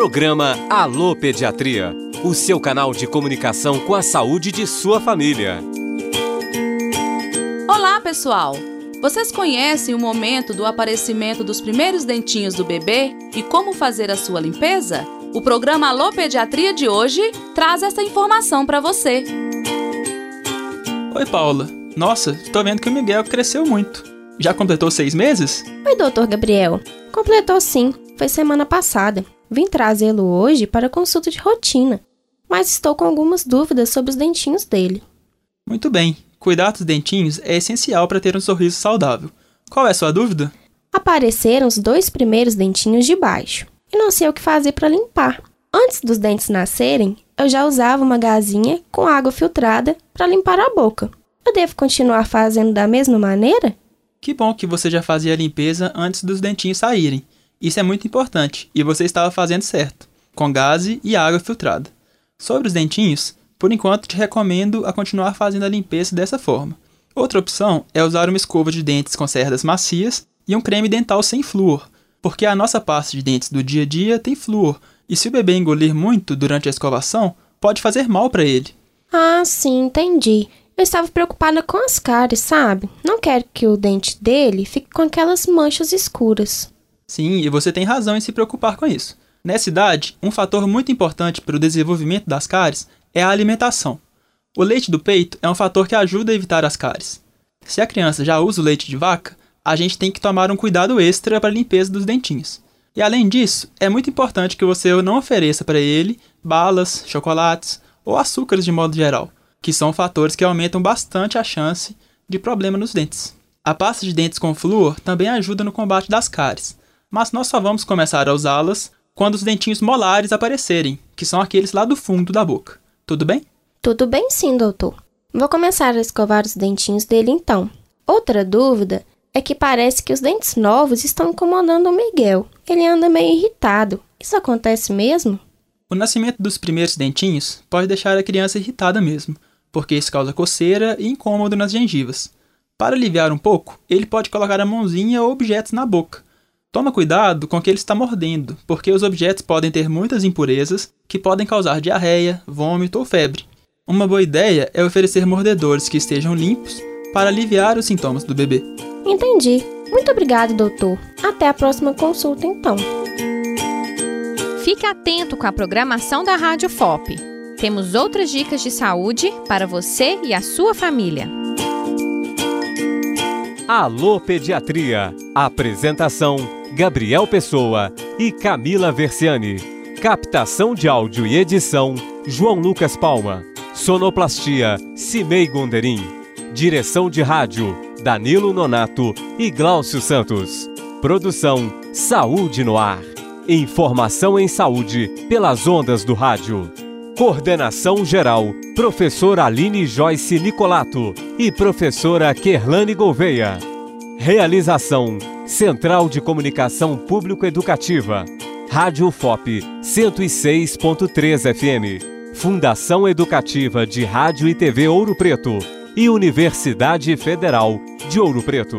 Programa Alô Pediatria, o seu canal de comunicação com a saúde de sua família. Olá, pessoal! Vocês conhecem o momento do aparecimento dos primeiros dentinhos do bebê e como fazer a sua limpeza? O programa Alô Pediatria de hoje traz essa informação para você. Oi, Paula. Nossa, tô vendo que o Miguel cresceu muito. Já completou seis meses? Oi, doutor Gabriel. Completou sim. Foi semana passada. Vim trazê-lo hoje para consulta de rotina, mas estou com algumas dúvidas sobre os dentinhos dele. Muito bem. Cuidar dos dentinhos é essencial para ter um sorriso saudável. Qual é a sua dúvida? Apareceram os dois primeiros dentinhos de baixo e não sei o que fazer para limpar. Antes dos dentes nascerem, eu já usava uma gazinha com água filtrada para limpar a boca. Eu devo continuar fazendo da mesma maneira? Que bom que você já fazia a limpeza antes dos dentinhos saírem. Isso é muito importante e você estava fazendo certo, com gaze e água filtrada. Sobre os dentinhos, por enquanto te recomendo a continuar fazendo a limpeza dessa forma. Outra opção é usar uma escova de dentes com cerdas macias e um creme dental sem flúor, porque a nossa pasta de dentes do dia a dia tem flúor, e se o bebê engolir muito durante a escovação, pode fazer mal para ele. Ah, sim, entendi. Eu estava preocupada com as cáries, sabe? Não quero que o dente dele fique com aquelas manchas escuras. Sim, e você tem razão em se preocupar com isso. Nessa idade, um fator muito importante para o desenvolvimento das cáries é a alimentação. O leite do peito é um fator que ajuda a evitar as cáries. Se a criança já usa o leite de vaca, a gente tem que tomar um cuidado extra para a limpeza dos dentinhos. E além disso, é muito importante que você não ofereça para ele balas, chocolates ou açúcares de modo geral, que são fatores que aumentam bastante a chance de problema nos dentes. A pasta de dentes com flúor também ajuda no combate das cáries, mas nós só vamos começar a usá-las quando os dentinhos molares aparecerem, que são aqueles lá do fundo da boca. Tudo bem? Tudo bem sim, doutor. Vou começar a escovar os dentinhos dele então. Outra dúvida é que parece que os dentes novos estão incomodando o Miguel. Ele anda meio irritado. Isso acontece mesmo? O nascimento dos primeiros dentinhos pode deixar a criança irritada mesmo, porque isso causa coceira e incômodo nas gengivas. Para aliviar um pouco, ele pode colocar a mãozinha ou objetos na boca, Toma cuidado com o que ele está mordendo, porque os objetos podem ter muitas impurezas que podem causar diarreia, vômito ou febre. Uma boa ideia é oferecer mordedores que estejam limpos para aliviar os sintomas do bebê. Entendi. Muito obrigado, doutor. Até a próxima consulta, então. Fique atento com a programação da Rádio FOP. Temos outras dicas de saúde para você e a sua família. Alô Pediatria. Apresentação Gabriel Pessoa e Camila Versiani. Captação de áudio e edição, João Lucas Palma. Sonoplastia, Cimei Gonderim. Direção de rádio, Danilo Nonato e Gláucio Santos. Produção, Saúde no Ar. Informação em saúde pelas ondas do rádio. Coordenação geral, professora Aline Joyce Nicolato e professora Kerlane Gouveia. Realização, Central de Comunicação Público-Educativa. Rádio FOP 106.3 FM. Fundação Educativa de Rádio e TV Ouro Preto. E Universidade Federal de Ouro Preto.